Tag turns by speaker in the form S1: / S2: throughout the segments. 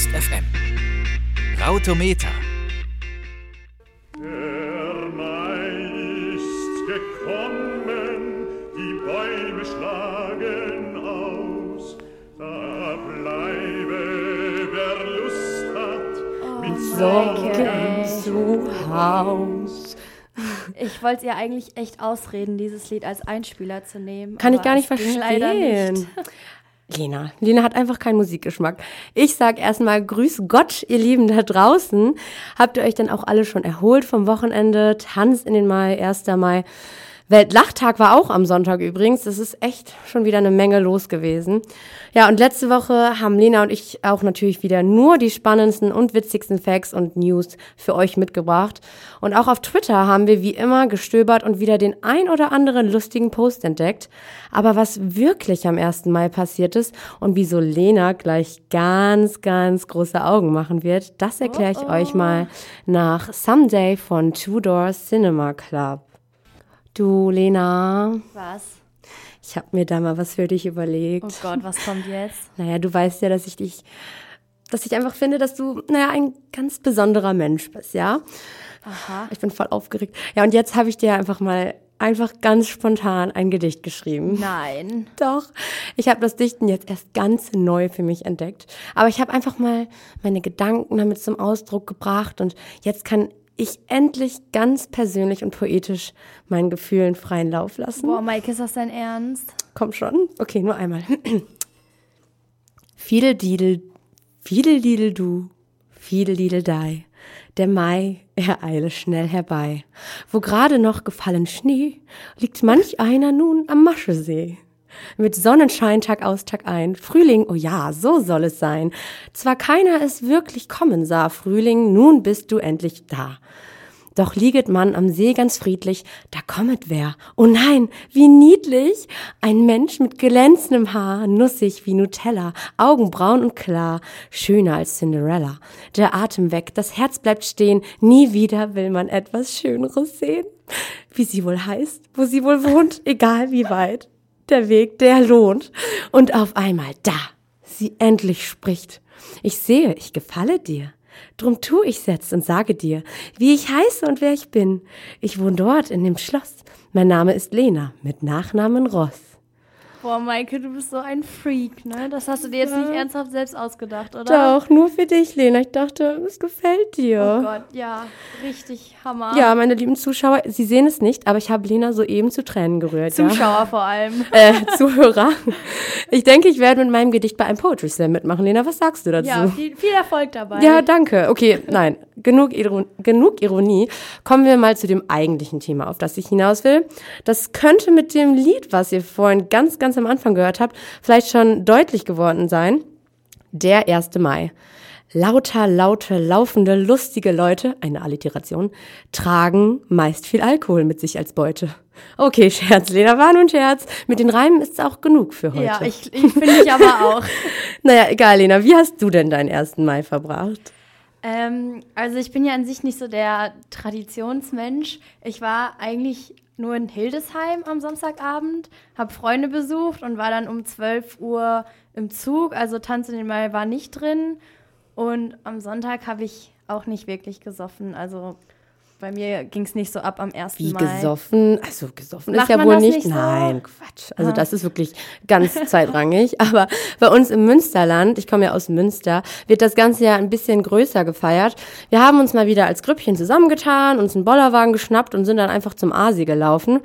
S1: Ernst FM. Rautometer.
S2: Der Mai ist gekommen, die Bäume schlagen aus. Da bleibe, wer Lust hat, mit
S3: Sorgen zu Haus.
S4: Ich wollte ihr eigentlich echt ausreden, dieses Lied als Einspieler zu nehmen.
S3: Kann ich gar nicht
S4: ging leider
S3: verstehen.
S4: nicht.
S3: Lena. Lena hat einfach keinen Musikgeschmack. Ich sag erstmal Grüß Gott, ihr Lieben da draußen. Habt ihr euch denn auch alle schon erholt vom Wochenende? Tanz in den Mai, 1. Mai. Weltlachtag war auch am Sonntag übrigens. Das ist echt schon wieder eine Menge los gewesen. Ja, und letzte Woche haben Lena und ich auch natürlich wieder nur die spannendsten und witzigsten Facts und News für euch mitgebracht. Und auch auf Twitter haben wir wie immer gestöbert und wieder den ein oder anderen lustigen Post entdeckt. Aber was wirklich am 1. Mai passiert ist und wieso Lena gleich ganz, ganz große Augen machen wird, das erkläre ich euch mal nach Someday von Two Door Cinema Club. Du, Lena,
S4: Was?
S3: ich habe mir da mal was für dich überlegt.
S4: Oh Gott, was kommt jetzt?
S3: Naja, du weißt ja, dass ich dich, dass ich einfach finde, dass du, naja, ein ganz besonderer Mensch bist, ja?
S4: Aha.
S3: Ich bin voll aufgeregt. Ja, und jetzt habe ich dir einfach mal, einfach ganz spontan ein Gedicht geschrieben.
S4: Nein.
S3: Doch, ich habe das Dichten jetzt erst ganz neu für mich entdeckt. Aber ich habe einfach mal meine Gedanken damit zum Ausdruck gebracht und jetzt kann ich endlich ganz persönlich und poetisch meinen Gefühlen freien Lauf lassen.
S4: Boah, Mike, ist das dein Ernst?
S3: Komm schon. Okay, nur einmal. Fiedel Didel, Fiedel Didel du, Fiedel Didel dei. Der Mai, er eile schnell herbei. Wo gerade noch gefallen Schnee, liegt manch einer nun am Maschesee. Mit Sonnenschein Tag aus Tag ein. Frühling, oh ja, so soll es sein. Zwar keiner es wirklich kommen sah, Frühling, nun bist du endlich da. Doch lieget man am See ganz friedlich, da kommet wer. Oh nein, wie niedlich! Ein Mensch mit glänzendem Haar, nussig wie Nutella, Augen braun und klar, schöner als Cinderella. Der Atem weg, das Herz bleibt stehen, nie wieder will man etwas Schöneres sehen. Wie sie wohl heißt, wo sie wohl wohnt, egal wie weit. Der Weg, der lohnt. Und auf einmal da, sie endlich spricht. Ich sehe, ich gefalle dir. Drum tu ich's jetzt und sage dir, wie ich heiße und wer ich bin. Ich wohne dort in dem Schloss. Mein Name ist Lena, mit Nachnamen Ross.
S4: Boah, Maike, du bist so ein Freak, ne? Das hast du dir jetzt nicht ernsthaft selbst ausgedacht, oder?
S3: Doch, nur für dich, Lena. Ich dachte, es gefällt dir.
S4: Oh Gott, ja. Richtig Hammer.
S3: Ja, meine lieben Zuschauer, Sie sehen es nicht, aber ich habe Lena soeben zu Tränen gerührt. ja.
S4: Zuschauer vor allem.
S3: Äh, Zuhörer. Ich denke, ich werde mit meinem Gedicht bei einem Poetry Slam mitmachen. Lena, was sagst du dazu?
S4: Ja, viel, viel Erfolg dabei.
S3: Ja, danke. Okay, nein, genug, Iron genug Ironie. Kommen wir mal zu dem eigentlichen Thema, auf das ich hinaus will. Das könnte mit dem Lied, was ihr vorhin ganz, ganz am Anfang gehört habt, vielleicht schon deutlich geworden sein. Der 1. Mai. Lauter, laute, laufende, lustige Leute, eine Alliteration, tragen meist viel Alkohol mit sich als Beute. Okay, Scherz, Lena, war nun Scherz. Mit den Reimen ist es auch genug für heute.
S4: Ja, ich, ich finde ich aber auch.
S3: Naja, egal, Lena, wie hast du denn deinen 1. Mai verbracht?
S4: Ähm, also ich bin ja an sich nicht so der Traditionsmensch. Ich war eigentlich nur in Hildesheim am Samstagabend, habe Freunde besucht und war dann um 12 Uhr im Zug. Also Tanz den Mai war nicht drin. Und am Sonntag habe ich auch nicht wirklich gesoffen. Also bei mir ging es nicht so ab am 1.
S3: Wie
S4: Mai.
S3: gesoffen? Also gesoffen
S4: Macht
S3: ist ja wohl nicht.
S4: nicht so?
S3: Nein, Quatsch. Also
S4: Ah.
S3: das ist wirklich ganz zweitrangig. Aber bei uns im Münsterland, ich komme ja aus Münster, wird das Ganze ja ein bisschen größer gefeiert. Wir haben uns mal wieder als Grüppchen zusammengetan, uns einen Bollerwagen geschnappt und sind dann einfach zum Asi gelaufen.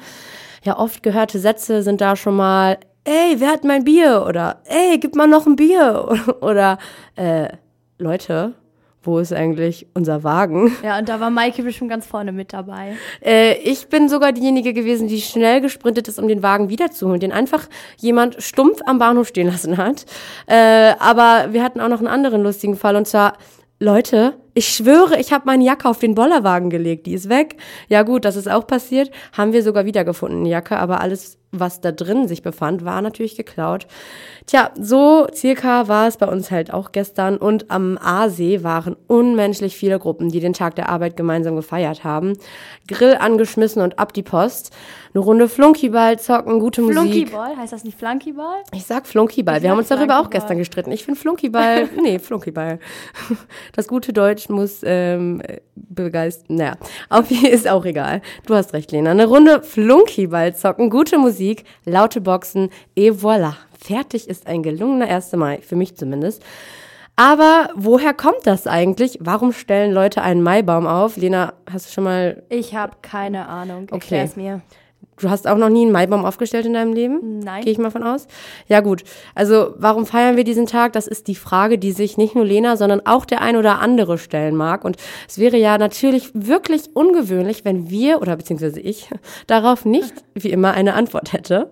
S3: Ja, oft gehörte Sätze sind da schon mal, ey, wer hat mein Bier? Oder, ey, gib mal noch ein Bier. Oder, äh, Leute, wo ist eigentlich unser Wagen?
S4: Ja, und da war Maike bestimmt ganz vorne mit dabei.
S3: Äh, ich bin sogar diejenige gewesen, die schnell gesprintet ist, um den Wagen wiederzuholen, den einfach jemand stumpf am Bahnhof stehen lassen hat. Äh, aber wir hatten auch noch einen anderen lustigen Fall und zwar Leute, Ich schwöre, ich habe meine Jacke auf den Bollerwagen gelegt. Die ist weg. Ja gut, das ist auch passiert. Haben wir sogar wiedergefunden, die Jacke. Aber alles, was da drin sich befand, war natürlich geklaut. Tja, so circa war es bei uns halt auch gestern. Und am Aasee waren unmenschlich viele Gruppen, die den Tag der Arbeit gemeinsam gefeiert haben. Grill angeschmissen und ab die Post. Eine Runde Flunkyball zocken, gute Musik.
S4: Flunkyball, heißt das nicht Flunkyball?
S3: Ich sag Flunkyball.
S4: Ich
S3: Wir haben uns darüber auch gestern gestritten. Ich finde Flunkyball, nee, Flunkyball. Das gute Deutsch muss ähm, begeistern. Naja, auf ist auch egal. Du hast recht, Lena. Eine Runde Flunkyball zocken, gute Musik, laute Boxen, et voilà. Fertig ist ein gelungener 1. Mai, für mich zumindest. Aber woher kommt das eigentlich? Warum stellen Leute einen Maibaum auf? Lena, hast du schon mal,
S4: Ich habe keine Ahnung.
S3: Okay.
S4: Erklär's mir.
S3: Du hast auch noch nie einen Maibaum aufgestellt in deinem Leben?
S4: Nein.
S3: Gehe ich mal von aus. Ja gut, also warum feiern wir diesen Tag? Das ist die Frage, die sich nicht nur Lena, sondern auch der ein oder andere stellen mag. Und es wäre ja natürlich wirklich ungewöhnlich, wenn wir oder beziehungsweise ich darauf nicht wie immer eine Antwort hätte.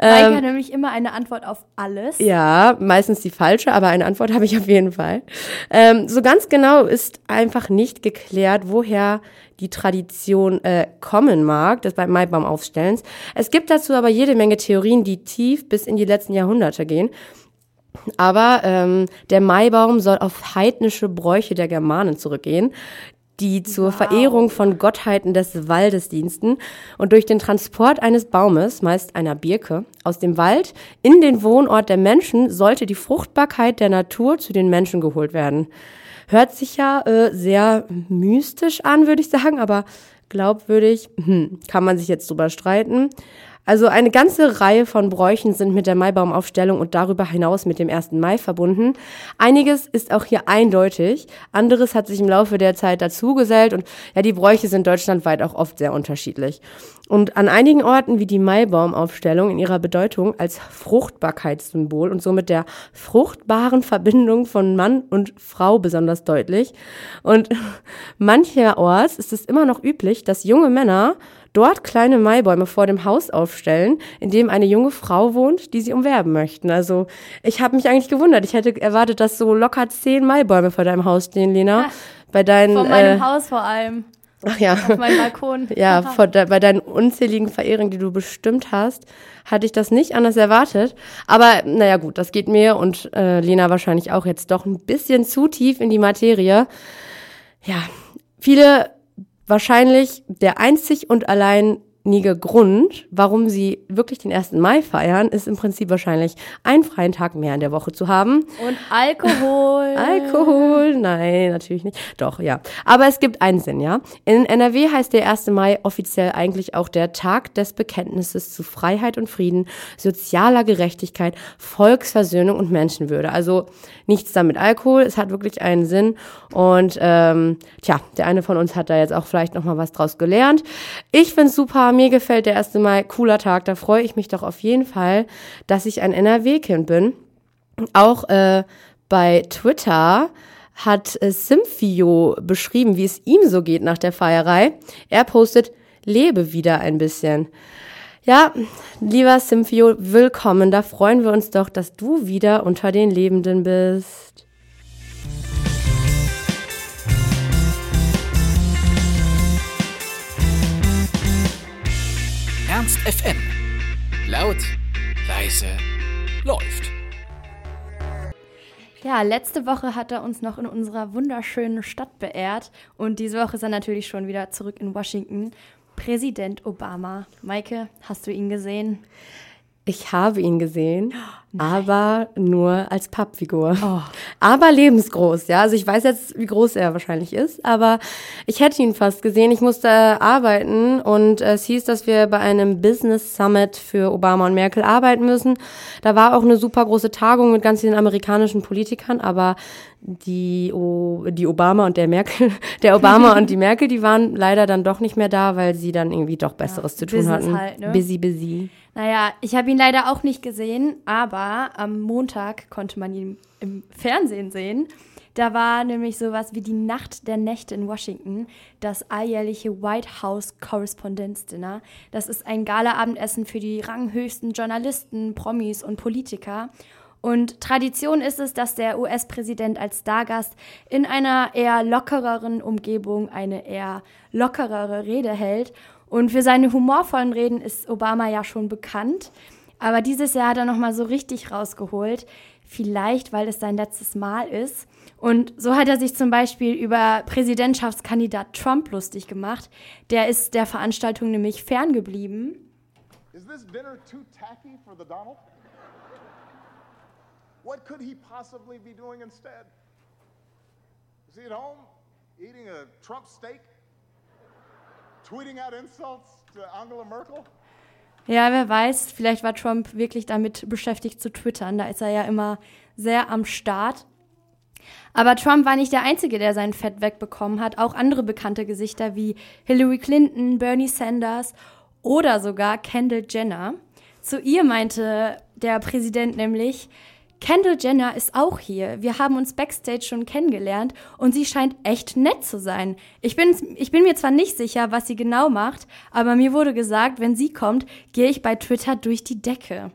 S4: Mike hat nämlich immer eine Antwort auf alles.
S3: Ähm, Ja, meistens die falsche, aber eine Antwort habe ich auf jeden Fall. Ähm, so ganz genau ist einfach nicht geklärt, woher die Tradition äh, kommen mag, des beim Maibaum-Aufstellens. Es gibt dazu aber jede Menge Theorien, die tief bis in die letzten Jahrhunderte gehen. Aber ähm, der Maibaum soll auf heidnische Bräuche der Germanen zurückgehen, die zur Verehrung von Gottheiten des Waldes diensten und durch den Transport eines Baumes, meist einer Birke, aus dem Wald in den Wohnort der Menschen sollte die Fruchtbarkeit der Natur zu den Menschen geholt werden. Hört sich ja äh, sehr mystisch an, würde ich sagen, aber glaubwürdig hm, kann man sich jetzt drüber streiten. Also eine ganze Reihe von Bräuchen sind mit der Maibaumaufstellung und darüber hinaus mit dem 1. Mai verbunden. Einiges ist auch hier eindeutig, anderes hat sich im Laufe der Zeit dazugesellt und ja, die Bräuche sind deutschlandweit auch oft sehr unterschiedlich. Und an einigen Orten wie die Maibaumaufstellung in ihrer Bedeutung als Fruchtbarkeitssymbol und somit der fruchtbaren Verbindung von Mann und Frau besonders deutlich. Und mancherorts ist es immer noch üblich, dass junge Männer dort kleine Maibäume vor dem Haus aufstellen, in dem eine junge Frau wohnt, die sie umwerben möchten. Also ich habe mich eigentlich gewundert. Ich hätte erwartet, dass so locker zehn Maibäume vor deinem Haus stehen, Lena. Bei deinen,
S4: Vor meinem
S3: äh,
S4: Haus vor allem.
S3: ach ja,
S4: Auf meinem Balkon.
S3: ja, vor de, bei deinen unzähligen Verehrungen, die du bestimmt hast, hatte ich das nicht anders erwartet. Aber naja gut, das geht mir und äh, Lena wahrscheinlich auch jetzt doch ein bisschen zu tief in die Materie. Ja, viele wahrscheinlich der einzig und alleinige Grund, warum sie wirklich den 1. Mai feiern, ist im Prinzip wahrscheinlich einen freien Tag mehr in der Woche zu haben.
S4: Und Alkohol.
S3: Alkohol? Nein, natürlich nicht. Doch, ja. Aber es gibt einen Sinn, ja. In NRW heißt der 1. Mai offiziell eigentlich auch der Tag des Bekenntnisses zu Freiheit und Frieden, sozialer Gerechtigkeit, Volksversöhnung und Menschenwürde. Also nichts da mit Alkohol. Es hat wirklich einen Sinn. Und ähm, tja, der eine von uns hat da jetzt auch vielleicht noch mal was draus gelernt. Ich find's super. Mir gefällt der 1. Mai. Cooler Tag. Da freue ich mich doch auf jeden Fall, dass ich ein NRW-Kind bin. Auch äh, bei Twitter hat äh, Simfio beschrieben, wie es ihm so geht nach der Feierei. Er postet, lebe wieder ein bisschen. Ja, lieber Simfio, willkommen. Da freuen wir uns doch, dass du wieder unter den Lebenden bist.
S1: Ernst FM. Laut, leise, läuft.
S4: Ja, letzte Woche hat er uns noch in unserer wunderschönen Stadt beehrt. Und diese Woche ist er natürlich schon wieder zurück in Washington. Präsident Obama. Maike, hast du ihn gesehen?
S3: Ich habe ihn gesehen, aber nur als Pappfigur. Aber lebensgroß, ja. Also ich weiß jetzt, wie groß er wahrscheinlich ist, aber ich hätte ihn fast gesehen. Ich musste arbeiten und es hieß, dass wir bei einem Business Summit für Obama und Merkel arbeiten müssen. Da war auch eine super große Tagung mit ganz vielen amerikanischen Politikern, aber die, o die Obama und der Merkel, der Obama und die Merkel, die waren leider dann doch nicht mehr da, weil sie dann irgendwie doch Besseres zu tun
S4: Business
S3: hatten.
S4: halt, ne?
S3: Busy, busy.
S4: Naja, ich habe ihn leider auch nicht gesehen, aber am Montag konnte man ihn im Fernsehen sehen. Da war nämlich sowas wie die Nacht der Nächte in Washington, das alljährliche White House Correspondence Dinner. Das ist ein Gala-Abendessen für die ranghöchsten Journalisten, Promis und Politiker. Und Tradition ist es, dass der US-Präsident als Stargast in einer eher lockereren Umgebung eine eher lockerere Rede hält. Und für seine humorvollen Reden ist Obama ja schon bekannt. Aber dieses Jahr hat er nochmal so richtig rausgeholt. Vielleicht, weil es sein letztes Mal ist. Und so hat er sich zum Beispiel über Präsidentschaftskandidat Trump lustig gemacht. Der ist der Veranstaltung nämlich ferngeblieben. Is this dinner too tacky for the Donald? What could he possibly be doing instead? Is he at home eating a Trump steak? Tweeting out insults to Angela Merkel? Ja, wer weiß, vielleicht war Trump wirklich damit beschäftigt zu twittern. Da ist er ja immer sehr am Start. Aber Trump war nicht der Einzige, der sein Fett wegbekommen hat. Auch andere bekannte Gesichter wie Hillary Clinton, Bernie Sanders oder sogar Kendall Jenner. Zu ihr meinte der Präsident nämlich, Kendall Jenner ist auch hier. Wir haben uns backstage schon kennengelernt und sie scheint echt nett zu sein. Ich bin, ich bin mir zwar nicht sicher, was sie genau macht, aber mir wurde gesagt, wenn sie kommt, gehe ich bei Twitter durch die Decke.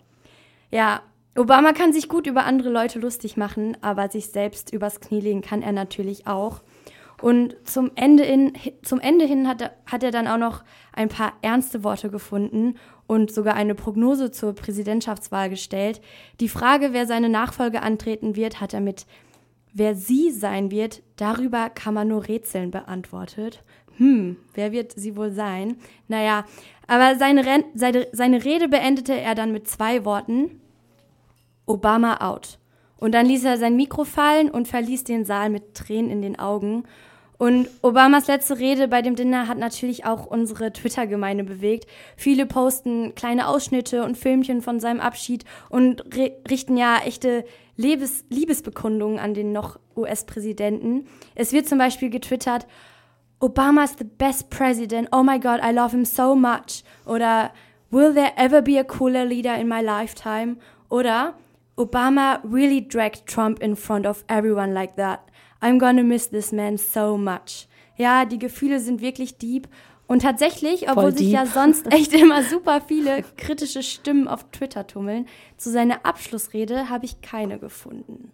S4: Ja, Obama kann sich gut über andere Leute lustig machen, aber sich selbst übers Knie legen kann er natürlich auch. Und zum Ende, in, zum Ende hin hat hat er dann auch noch ein paar ernste Worte gefunden und sogar eine Prognose zur Präsidentschaftswahl gestellt. Die Frage, wer seine Nachfolge antreten wird, hat er mit Wer sie sein wird, darüber kann man nur Rätseln beantwortet. Hm, wer wird sie wohl sein? Naja, aber seine, seine, seine Rede beendete er dann mit zwei Worten. Obama out. Und dann ließ er sein Mikro fallen und verließ den Saal mit Tränen in den Augen. Und Obamas letzte Rede bei dem Dinner hat natürlich auch unsere Twitter-Gemeinde bewegt. Viele posten kleine Ausschnitte und Filmchen von seinem Abschied und richten ja echte Liebes Liebesbekundungen an den noch US-Präsidenten. Es wird zum Beispiel getwittert, Obama's the best president. Oh my God, I love him so much. Oder Will there ever be a cooler leader in my lifetime? Oder Obama really dragged Trump in front of everyone like that. I'm gonna miss this man so much. Ja, die Gefühle sind wirklich deep. Und tatsächlich, obwohl sich ja sonst echt immer super viele kritische Stimmen auf Twitter tummeln, zu seiner Abschlussrede habe ich keine gefunden.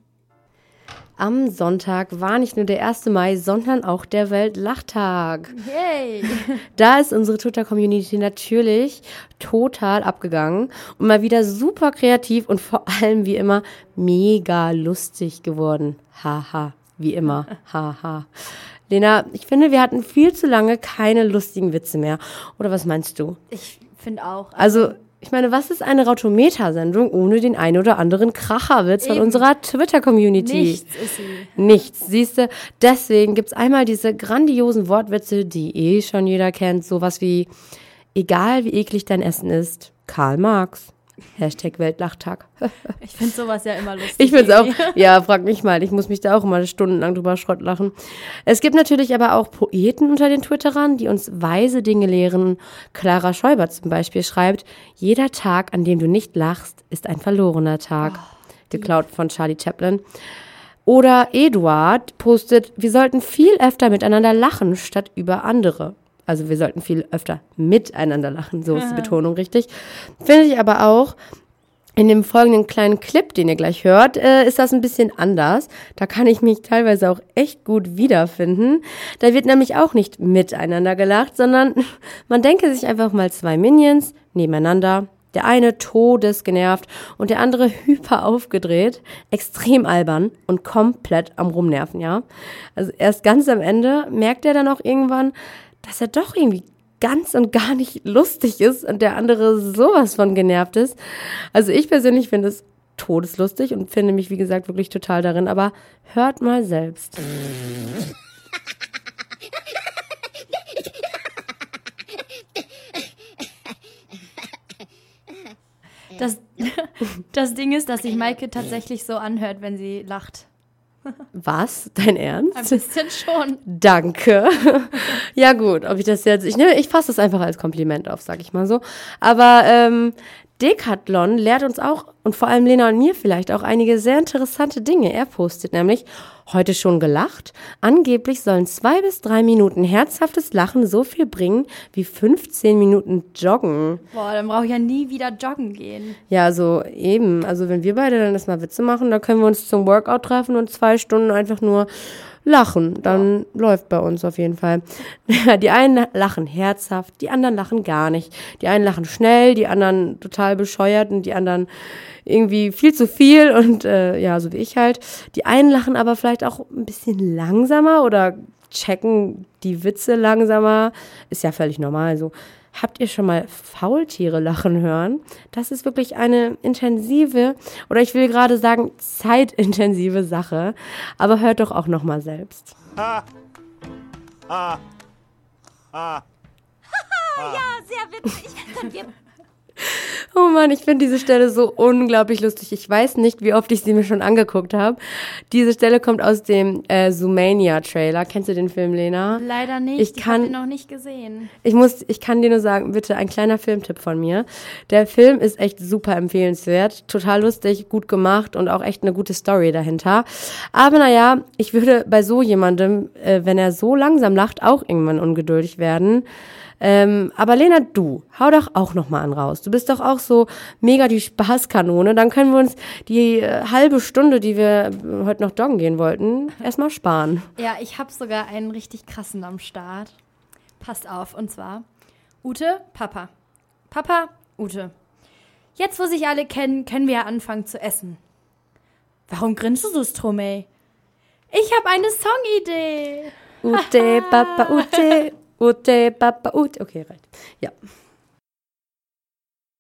S3: Am Sonntag war nicht nur der 1. Mai, sondern auch der Weltlachtag. Yay! Da ist unsere Twitter-Community natürlich total abgegangen und mal wieder super kreativ und vor allem wie immer mega lustig geworden. Haha, wie immer. Haha. Lena, ich finde, wir hatten viel zu lange keine lustigen Witze mehr. Oder was meinst du?
S4: Ich finde auch.
S3: Also, also ich meine, was ist eine Rautometer-Sendung ohne den ein oder anderen Kracherwitz Eben. von unserer Twitter-Community?
S4: Nichts ist sie.
S3: Nichts, siehst du. Deswegen gibt's einmal diese grandiosen Wortwitze, die eh schon jeder kennt. Sowas wie, egal wie eklig dein Essen ist, Karl Marx. Hashtag Weltlachtag.
S4: ich finde sowas ja immer lustig.
S3: Ich finde es auch. Ja, frag mich mal. Ich muss mich da auch immer stundenlang drüber Schrott lachen. Es gibt natürlich aber auch Poeten unter den Twitterern, die uns weise Dinge lehren. Clara Schäuber zum Beispiel schreibt, jeder Tag, an dem du nicht lachst, ist ein verlorener Tag. Oh, Geklaut von Charlie Chaplin. Oder Eduard postet, wir sollten viel öfter miteinander lachen, statt über andere. Also wir sollten viel öfter miteinander lachen, so ist die Betonung richtig. Finde ich aber auch, in dem folgenden kleinen Clip, den ihr gleich hört, äh, ist das ein bisschen anders. Da kann ich mich teilweise auch echt gut wiederfinden. Da wird nämlich auch nicht miteinander gelacht, sondern man denke sich einfach mal zwei Minions nebeneinander. Der eine todesgenervt und der andere hyper aufgedreht, extrem albern und komplett am Rumnerven, ja. Also erst ganz am Ende merkt er dann auch irgendwann, dass er doch irgendwie ganz und gar nicht lustig ist und der andere sowas von genervt ist. Also ich persönlich finde es todeslustig und finde mich, wie gesagt, wirklich total darin, aber hört mal selbst.
S4: Das, das Ding ist, dass sich Maike tatsächlich so anhört, wenn sie lacht.
S3: Was? Dein Ernst?
S4: Ein bisschen schon.
S3: Danke. ja gut, ob ich das jetzt, ich, ne, ich fasse das einfach als Kompliment auf, sag ich mal so. Aber ähm, Decathlon lehrt uns auch und vor allem Lena und mir vielleicht auch einige sehr interessante Dinge. Er postet nämlich heute schon gelacht. Angeblich sollen zwei bis drei Minuten herzhaftes Lachen so viel bringen wie 15 Minuten Joggen.
S4: Boah, dann brauche ich ja nie wieder joggen gehen.
S3: Ja, also eben. Also wenn wir beide dann erstmal Witze machen, da können wir uns zum Workout treffen und zwei Stunden einfach nur lachen. Dann ja. läuft bei uns auf jeden Fall. die einen lachen herzhaft, die anderen lachen gar nicht. Die einen lachen schnell, die anderen total bescheuert und die anderen irgendwie viel zu viel und äh, ja, so wie ich halt. Die einen lachen aber vielleicht auch ein bisschen langsamer oder checken die Witze langsamer. Ist ja völlig normal so. Habt ihr schon mal Faultiere lachen hören? Das ist wirklich eine intensive oder ich will gerade sagen zeitintensive Sache. Aber hört doch auch noch mal selbst. Ha. Ha.
S5: Ha. ja, sehr witzig. Können wir
S3: Oh Mann, ich finde diese Stelle so unglaublich lustig. Ich weiß nicht, wie oft ich sie mir schon angeguckt habe. Diese Stelle kommt aus dem äh, Zoomania-Trailer. Kennst du den Film, Lena?
S4: Leider nicht. Ich, ich habe ihn noch nicht gesehen.
S3: Ich muss, ich kann dir nur sagen, bitte ein kleiner Filmtipp von mir. Der Film ist echt super empfehlenswert, total lustig, gut gemacht und auch echt eine gute Story dahinter. Aber naja, ich würde bei so jemandem, äh, wenn er so langsam lacht, auch irgendwann ungeduldig werden. Ähm, aber Lena, du, hau doch auch noch mal an raus. Du bist doch auch so mega die Spaßkanone. Dann können wir uns die äh, halbe Stunde, die wir heute noch joggen gehen wollten, erstmal sparen.
S4: Ja, ich habe sogar einen richtig krassen am Start. Passt auf, und zwar Ute, Papa. Papa, Ute. Jetzt, wo sich alle kennen, können wir ja anfangen zu essen. Warum grinst du so, Stromey? Ich habe eine Songidee.
S3: Ute, Papa, Ute, Ute, Papa, Ute. Okay, right. Ja.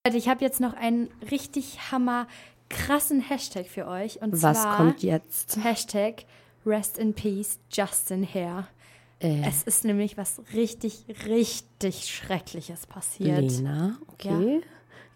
S4: Ich habe jetzt noch einen richtig hammer krassen Hashtag für euch. Und
S3: Was
S4: zwar
S3: kommt jetzt?
S4: Hashtag Rest in Peace Justin Hare. Äh. Es ist nämlich was richtig, richtig Schreckliches passiert.
S3: Lena, okay.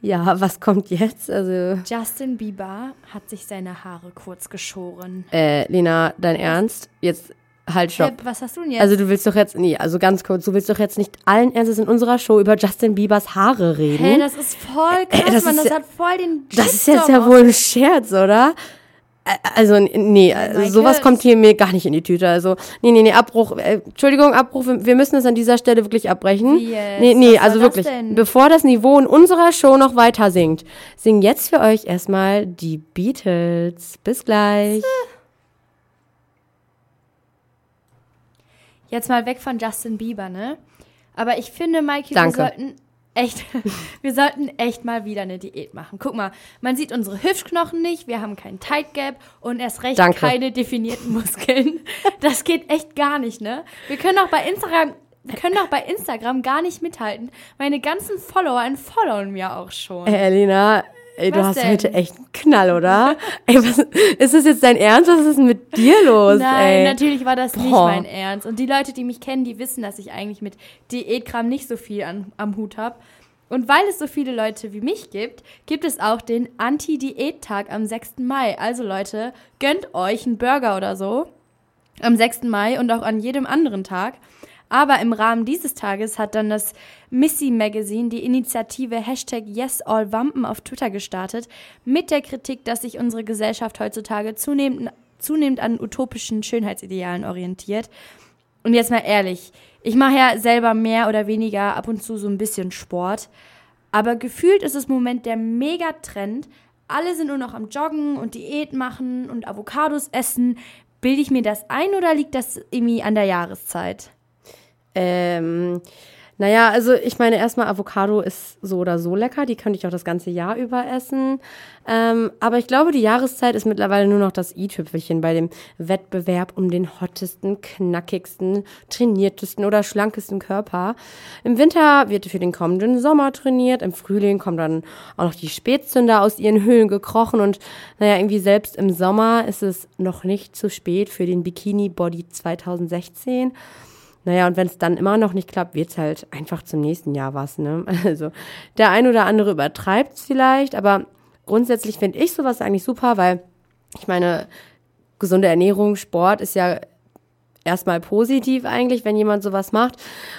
S3: Ja. ja. was kommt jetzt? Also
S4: Justin Bieber hat sich seine Haare kurz geschoren.
S3: Äh, Lena, dein Ernst? Jetzt Halt, stopp. Hey,
S4: was hast du denn jetzt?
S3: Also du willst doch jetzt, nee, also ganz kurz, du willst doch jetzt nicht allen Ernstes in unserer Show über Justin Biebers Haare reden.
S4: Hey, das ist voll krass, äh, das Mann, das ja, hat voll den
S3: Das ist jetzt ja wohl ein Scherz, oder? Also, nee, also sowas kommt hier mir gar nicht in die Tüte. Also, nee, nee, nee, Abbruch. Äh, Entschuldigung, Abbruch, wir müssen es an dieser Stelle wirklich abbrechen.
S4: Jetzt?
S3: Nee, nee, also wirklich. Bevor das Niveau in unserer Show noch weiter sinkt, singen jetzt für euch erstmal die Beatles. Bis gleich.
S4: Jetzt mal weg von Justin Bieber, ne? Aber ich finde, Mikey,
S3: Danke.
S4: wir sollten echt, wir sollten echt mal wieder eine Diät machen. Guck mal, man sieht unsere Hüftknochen nicht, wir haben keinen Tight Gap und erst recht
S3: Danke.
S4: keine definierten Muskeln. Das geht echt gar nicht, ne? Wir können auch bei Instagram, wir können auch bei Instagram gar nicht mithalten. Meine ganzen Follower followen mir auch schon.
S3: Hey, Elina, Ey, was du hast denn? heute echt einen Knall, oder? ey, was, ist das jetzt dein Ernst? Was ist denn mit dir los?
S4: Nein,
S3: ey?
S4: natürlich war das Boah. nicht mein Ernst. Und die Leute, die mich kennen, die wissen, dass ich eigentlich mit Diätkram nicht so viel an, am Hut habe. Und weil es so viele Leute wie mich gibt, gibt es auch den Anti-Diät-Tag am 6. Mai. Also Leute, gönnt euch einen Burger oder so am 6. Mai und auch an jedem anderen Tag. Aber im Rahmen dieses Tages hat dann das Missy Magazine die Initiative Hashtag YesAllWampen auf Twitter gestartet, mit der Kritik, dass sich unsere Gesellschaft heutzutage zunehmend, zunehmend an utopischen Schönheitsidealen orientiert. Und jetzt mal ehrlich, ich mache ja selber mehr oder weniger ab und zu so ein bisschen Sport. Aber gefühlt ist es im Moment der Megatrend. Alle sind nur noch am Joggen und Diät machen und Avocados essen. Bilde ich mir das ein oder liegt das irgendwie an der Jahreszeit?
S3: Ähm, naja, also ich meine, erstmal Avocado ist so oder so lecker. Die könnte ich auch das ganze Jahr über essen. Ähm, aber ich glaube, die Jahreszeit ist mittlerweile nur noch das i-Tüpfelchen bei dem Wettbewerb um den hottesten, knackigsten, trainiertesten oder schlankesten Körper. Im Winter wird für den kommenden Sommer trainiert. Im Frühling kommen dann auch noch die Spätzünder aus ihren Höhlen gekrochen. Und naja, irgendwie selbst im Sommer ist es noch nicht zu spät für den Bikini Body 2016. Naja, und wenn es dann immer noch nicht klappt, wird's halt einfach zum nächsten Jahr was. Ne? Also der ein oder andere übertreibt es vielleicht, aber grundsätzlich finde ich sowas eigentlich super, weil ich meine, gesunde Ernährung, Sport ist ja erstmal positiv eigentlich, wenn jemand sowas macht,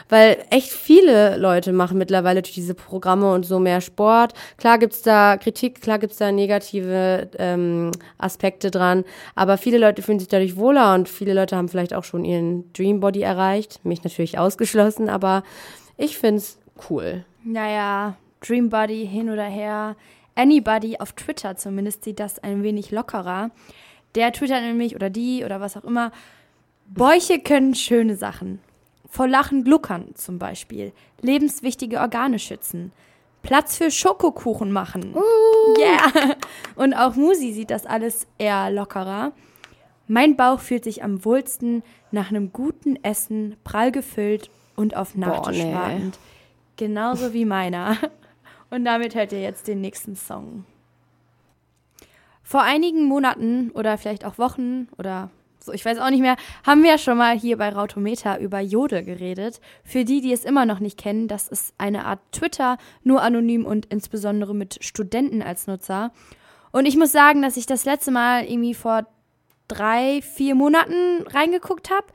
S3: weil echt viele Leute machen mittlerweile durch diese Programme und so mehr Sport. Klar gibt's da Kritik, klar gibt's da negative ähm, Aspekte dran, aber viele Leute fühlen sich dadurch wohler und viele Leute haben vielleicht auch schon ihren Dream Body erreicht, mich natürlich ausgeschlossen, aber ich find's cool.
S4: Naja, Dream Body hin oder her. Anybody auf Twitter zumindest sieht das ein wenig lockerer. Der twittert nämlich oder die oder was auch immer. Bäuche können schöne Sachen. Vor Lachen gluckern zum Beispiel. Lebenswichtige Organe schützen. Platz für Schokokuchen machen. Uh. Yeah. Und auch Musi sieht das alles eher lockerer. Mein Bauch fühlt sich am wohlsten nach einem guten Essen, prall gefüllt und auf Nachtisch
S3: Boah, nee.
S4: wartend. Genauso wie meiner. Und damit hört ihr jetzt den nächsten Song. Vor einigen Monaten oder vielleicht auch Wochen oder so, ich weiß auch nicht mehr, haben wir ja schon mal hier bei Rautometer über Jodel geredet. Für die, die es immer noch nicht kennen, das ist eine Art Twitter, nur anonym und insbesondere mit Studenten als Nutzer. Und ich muss sagen, dass ich das letzte Mal irgendwie vor drei, vier Monaten reingeguckt habe.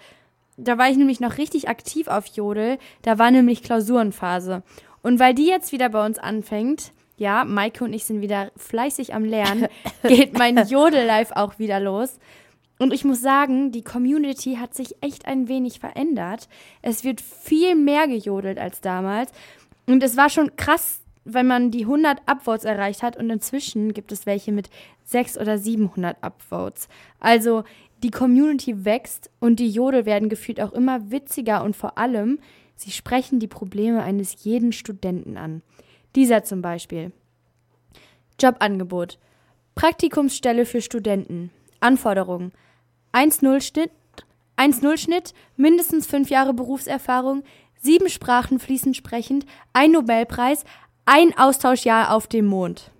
S4: Da war ich nämlich noch richtig aktiv auf Jodel. Da war nämlich Klausurenphase. Und weil die jetzt wieder bei uns anfängt, ja, Maike und ich sind wieder fleißig am Lernen, geht mein Jodel-Live auch wieder los. Und ich muss sagen, die Community hat sich echt ein wenig verändert. Es wird viel mehr gejodelt als damals. Und es war schon krass, wenn man die 100 Upvotes erreicht hat. Und inzwischen gibt es welche mit 600 oder 700 Upvotes. Also die Community wächst und die Jodel werden gefühlt auch immer witziger und vor allem, sie sprechen die Probleme eines jeden Studenten an. Dieser zum Beispiel. Jobangebot. Praktikumsstelle für Studenten. Anforderungen. 1-0-Schnitt, 1-0-Schnitt, mindestens fünf Jahre Berufserfahrung, sieben Sprachen fließend sprechend, ein Nobelpreis, ein Austauschjahr auf dem Mond.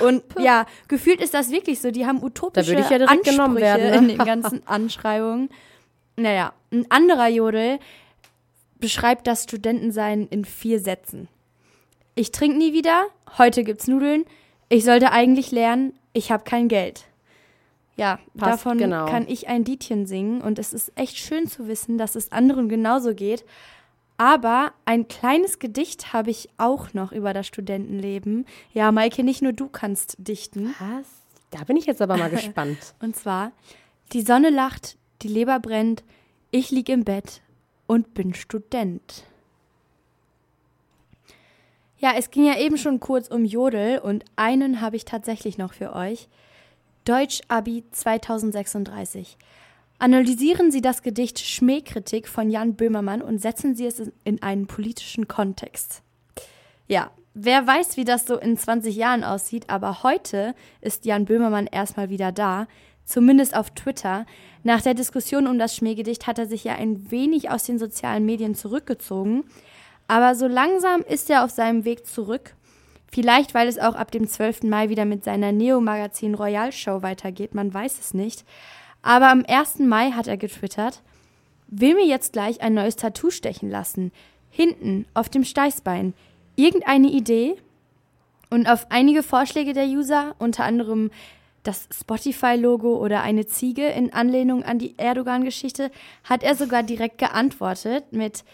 S4: Und ja, gefühlt ist das wirklich so. Die haben utopische
S3: Da ich ja
S4: Ansprüche
S3: genommen werden,
S4: in den ganzen Anschreibungen. Naja, ein anderer Jodel beschreibt das Studentensein in vier Sätzen. Ich trinke nie wieder, heute gibt's Nudeln, ich sollte eigentlich lernen, ich habe kein Geld. Ja,
S3: Passt,
S4: davon
S3: genau.
S4: kann ich ein Liedchen singen und es ist echt schön zu wissen, dass es anderen genauso geht. Aber ein kleines Gedicht habe ich auch noch über das Studentenleben. Ja, Maike, nicht nur du kannst dichten.
S3: Was? Da bin ich jetzt aber mal gespannt.
S4: Und zwar, die Sonne lacht, die Leber brennt, ich lieg im Bett und bin Student. Ja, es ging ja eben schon kurz um Jodel und einen habe ich tatsächlich noch für euch. Deutsch Abi 2036. Analysieren Sie das Gedicht Schmähkritik von Jan Böhmermann und setzen Sie es in einen politischen Kontext. Ja, wer weiß, wie das so in 20 Jahren aussieht, aber heute ist Jan Böhmermann erstmal wieder da, zumindest auf Twitter. Nach der Diskussion um das Schmähgedicht hat er sich ja ein wenig aus den sozialen Medien zurückgezogen, aber so langsam ist er auf seinem Weg zurück. Vielleicht, weil es auch ab dem 12. Mai wieder mit seiner Neo-Magazin Royal Show weitergeht, man weiß es nicht. Aber am 1. Mai hat er getwittert, will mir jetzt gleich ein neues Tattoo stechen lassen. Hinten, auf dem Steißbein. Irgendeine Idee? Und auf einige Vorschläge der User, unter anderem das Spotify-Logo oder eine Ziege in Anlehnung an die Erdogan-Geschichte, hat er sogar direkt geantwortet mit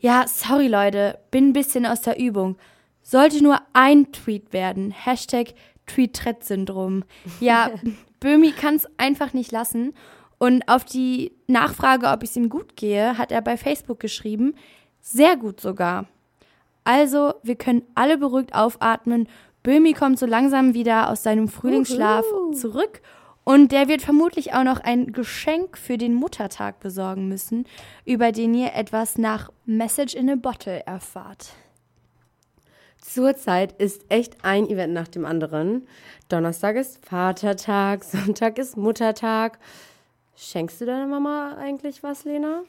S4: Ja, sorry Leute, bin ein bisschen aus der Übung. Sollte nur ein Tweet werden. Hashtag Tweet-Tret-Syndrom. Ja, Böhmi kann es einfach nicht lassen. Und auf die Nachfrage, ob es ihm gut gehe, hat er bei Facebook geschrieben, sehr gut sogar. Also, wir können alle beruhigt aufatmen. Böhmi kommt so langsam wieder aus seinem Frühlingsschlaf
S3: Uhu.
S4: zurück. Und der wird vermutlich auch noch ein Geschenk für den Muttertag besorgen müssen, über den ihr etwas nach Message in a Bottle erfahrt.
S3: Zurzeit ist echt ein Event nach dem anderen. Donnerstag ist Vatertag, Sonntag ist Muttertag. Schenkst du deiner Mama eigentlich was, Lena?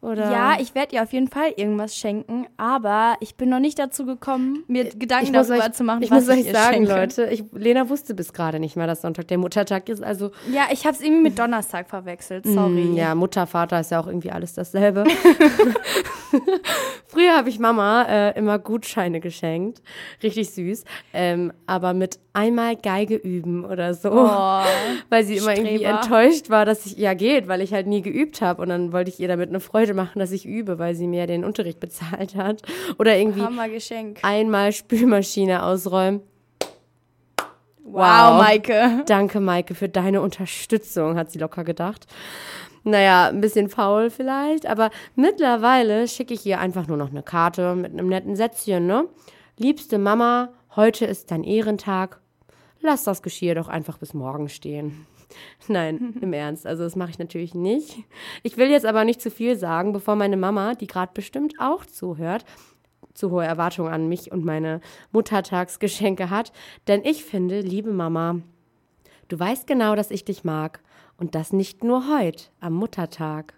S3: Oder?
S4: Ja, ich werde ihr auf jeden Fall irgendwas schenken, aber ich bin noch nicht dazu gekommen, mir Gedanken
S3: ich
S4: darüber
S3: euch,
S4: zu machen,
S3: ich
S4: was
S3: muss
S4: ich
S3: euch
S4: ihr
S3: sagen,
S4: schenke.
S3: Leute, ich, Lena wusste bis gerade nicht mal, dass Sonntag der Muttertag ist. Also
S4: Ja, ich habe es irgendwie mit Donnerstag verwechselt, sorry.
S3: Mm, Ja, Mutter, Vater ist ja auch irgendwie alles dasselbe. Früher habe ich Mama äh, immer Gutscheine geschenkt. Richtig süß. Ähm, aber mit einmal Geige üben oder so.
S4: Oh,
S3: weil sie immer irgendwie
S4: Streber.
S3: enttäuscht war, dass ich ja geht, weil ich halt nie geübt habe. Und dann wollte ich ihr damit eine Freude machen, dass ich übe, weil sie mir den Unterricht bezahlt hat. Oder irgendwie einmal Spülmaschine ausräumen.
S4: Wow, Maike.
S3: Danke, Maike, für deine Unterstützung, hat sie locker gedacht. Naja, ein bisschen faul vielleicht, aber mittlerweile schicke ich ihr einfach nur noch eine Karte mit einem netten Sätzchen, ne? Liebste Mama, heute ist dein Ehrentag. Lass das Geschirr doch einfach bis morgen stehen. Nein, im Ernst, also das mache ich natürlich nicht. Ich will jetzt aber nicht zu viel sagen, bevor meine Mama, die gerade bestimmt auch zuhört, zu hohe Erwartungen an mich und meine Muttertagsgeschenke hat. Denn ich finde, liebe Mama, du weißt genau, dass ich dich mag. Und das nicht nur heute, am Muttertag.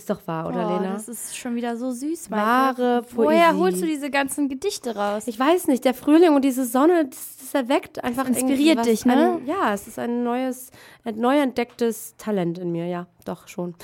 S3: Ist doch wahr, oder
S4: oh,
S3: Lena?
S4: Das ist schon wieder so süß.
S3: Wahre
S4: Woher
S3: Poesie.
S4: holst du diese ganzen Gedichte raus?
S3: Ich weiß nicht, der Frühling und diese Sonne, das, das erweckt einfach
S4: inspiriert
S3: irgendwie was,
S4: dich, ne?
S3: Ein, ja, es ist ein neues, ein neu entdecktes Talent in mir, ja, doch schon.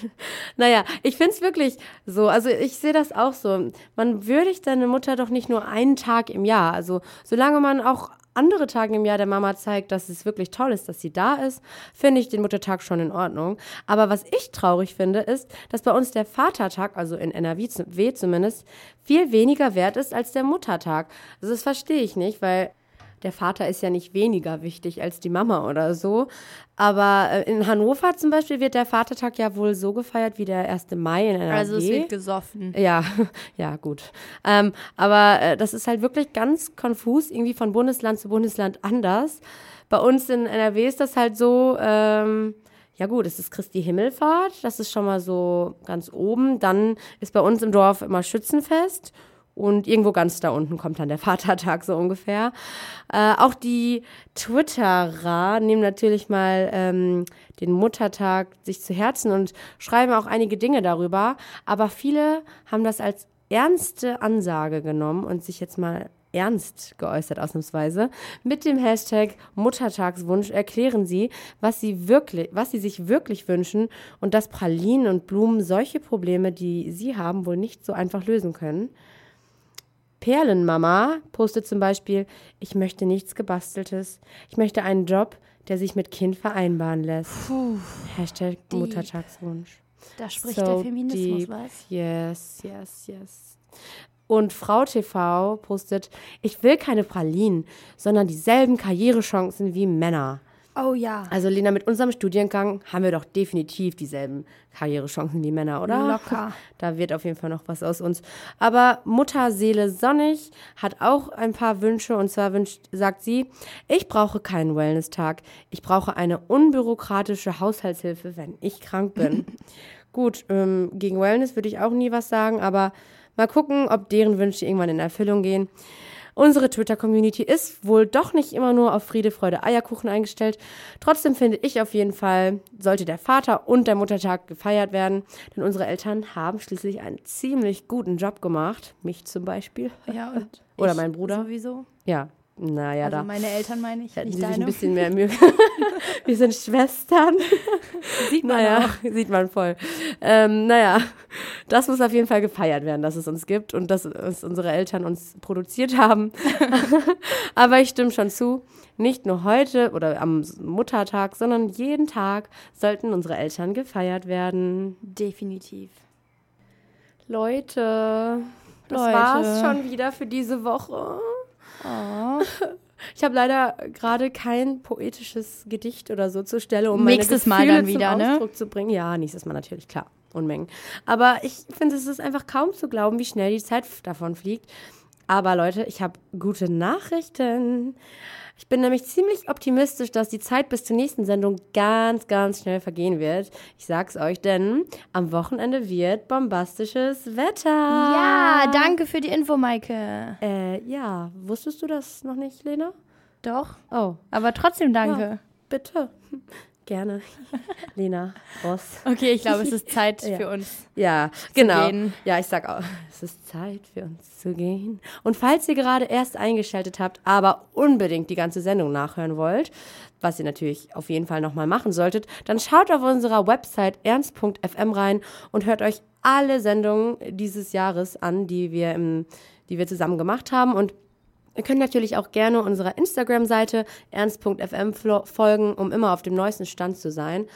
S3: naja, ich finde es wirklich so, also ich sehe das auch so. Man würdigt seine Mutter doch nicht nur einen Tag im Jahr. Also solange man auch andere Tage im Jahr der Mama zeigt, dass es wirklich toll ist, dass sie da ist, finde ich den Muttertag schon in Ordnung. Aber was ich traurig finde, ist, dass bei uns der Vatertag, also in NRW zumindest, viel weniger wert ist als der Muttertag. Also das verstehe ich nicht, weil der Vater ist ja nicht weniger wichtig als die Mama oder so. Aber äh, in Hannover zum Beispiel wird der Vatertag ja wohl so gefeiert wie der 1. Mai in NRW.
S4: also es wird gesoffen.
S3: Ja, ja, gut. Ähm, aber äh, das ist halt wirklich ganz konfus, irgendwie von Bundesland zu Bundesland anders. Bei uns in NRW ist das halt so, ähm, ja gut, es ist Christi Himmelfahrt, das ist schon mal so ganz oben. Dann ist bei uns im Dorf immer Schützenfest. Und irgendwo ganz da unten kommt dann der Vatertag so ungefähr. Äh, auch die Twitterer nehmen natürlich mal ähm, den Muttertag sich zu Herzen und schreiben auch einige Dinge darüber. Aber viele haben das als ernste Ansage genommen und sich jetzt mal ernst geäußert ausnahmsweise. Mit dem Hashtag Muttertagswunsch erklären sie, was sie wirklich, was sie sich wirklich wünschen und dass Pralinen und Blumen solche Probleme, die sie haben, wohl nicht so einfach lösen können. Perlenmama postet zum Beispiel, ich möchte nichts Gebasteltes. Ich möchte einen Job, der sich mit Kind vereinbaren lässt. Hashtag
S4: deep.
S3: Muttertagswunsch.
S4: Da spricht
S3: So
S4: der Feminismus,
S3: deep.
S4: was?
S3: Yes, yes, yes. Und Frau TV postet, ich will keine Pralinen, sondern dieselben Karrierechancen wie Männer.
S4: Oh ja.
S3: Also Lena, mit unserem Studiengang haben wir doch definitiv dieselben Karrierechancen wie Männer, oder?
S4: Locker.
S3: Da wird auf jeden Fall noch was aus uns. Aber Mutterseele Sonnig hat auch ein paar Wünsche und zwar wünscht, sagt sie, ich brauche keinen Wellness-Tag. Ich brauche eine unbürokratische Haushaltshilfe, wenn ich krank bin. Gut, ähm, gegen Wellness würde ich auch nie was sagen, aber mal gucken, ob deren Wünsche irgendwann in Erfüllung gehen. Unsere Twitter-Community ist wohl doch nicht immer nur auf Friede, Freude, Eierkuchen eingestellt. Trotzdem finde ich auf jeden Fall, sollte der Vater- und der Muttertag gefeiert werden, denn unsere Eltern haben schließlich einen ziemlich guten Job gemacht. Mich zum Beispiel.
S4: Ja, und
S3: Oder mein Bruder.
S4: Sowieso.
S3: Ja, naja,
S4: Also
S3: da
S4: meine Eltern meine ich,
S3: hätten
S4: nicht
S3: sich
S4: deine.
S3: ein bisschen mehr Mühe. Wir sind Schwestern.
S4: Sieht man
S3: Naja,
S4: auch.
S3: sieht man voll. Ähm, naja, das muss auf jeden Fall gefeiert werden, dass es uns gibt und dass es unsere Eltern uns produziert haben. Aber ich stimme schon zu, nicht nur heute oder am Muttertag, sondern jeden Tag sollten unsere Eltern gefeiert werden.
S4: Definitiv.
S3: Leute, das
S4: Leute.
S3: war's schon wieder für diese Woche.
S4: Oh.
S3: Ich habe leider gerade kein poetisches Gedicht oder so zur Stelle, um meine
S4: Nächstes Mal
S3: Gefühle
S4: dann wieder,
S3: zum
S4: ne?
S3: Ausdruck zu bringen. Ja, nächstes Mal natürlich, klar. Unmengen. Aber ich finde, es ist einfach kaum zu glauben, wie schnell die Zeit davon fliegt. Aber Leute, ich habe gute Nachrichten. Ich bin nämlich ziemlich optimistisch, dass die Zeit bis zur nächsten Sendung ganz, ganz schnell vergehen wird. Ich sag's euch, denn am Wochenende wird bombastisches Wetter.
S4: Ja, danke für die Info, Maike.
S3: Äh, ja, wusstest du das noch nicht, Lena?
S4: Doch.
S3: Oh,
S4: Aber trotzdem danke.
S3: bitte. Gerne. Lena, Ross.
S4: Okay, ich glaube, es ist Zeit
S3: Ja.
S4: für uns.
S3: Ja, genau.
S4: gehen.
S3: Ja, ich sag auch, es ist Zeit für uns zu gehen. Und falls ihr gerade erst eingeschaltet habt, aber unbedingt die ganze Sendung nachhören wollt, was ihr natürlich auf jeden Fall nochmal machen solltet, dann schaut auf unserer Website ernst.fm rein und hört euch alle Sendungen dieses Jahres an, die wir, im, die wir zusammen gemacht haben. Und Ihr könnt natürlich auch gerne unserer Instagram-Seite ernst.fm folgen, um immer auf dem neuesten Stand zu sein.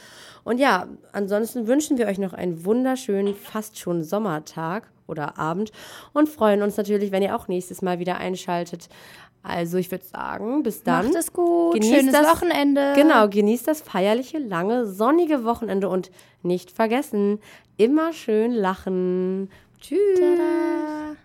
S3: Und ja, ansonsten wünschen wir euch noch einen wunderschönen, fast schon Sommertag oder Abend und freuen uns natürlich, wenn ihr auch nächstes Mal wieder einschaltet. Also ich würde sagen, bis dann.
S4: Macht es gut.
S3: Genießt
S4: Schönes
S3: das-
S4: Wochenende.
S3: Genau, genießt das feierliche, lange, sonnige Wochenende und nicht vergessen, immer schön lachen. Tschüss.
S4: Tada.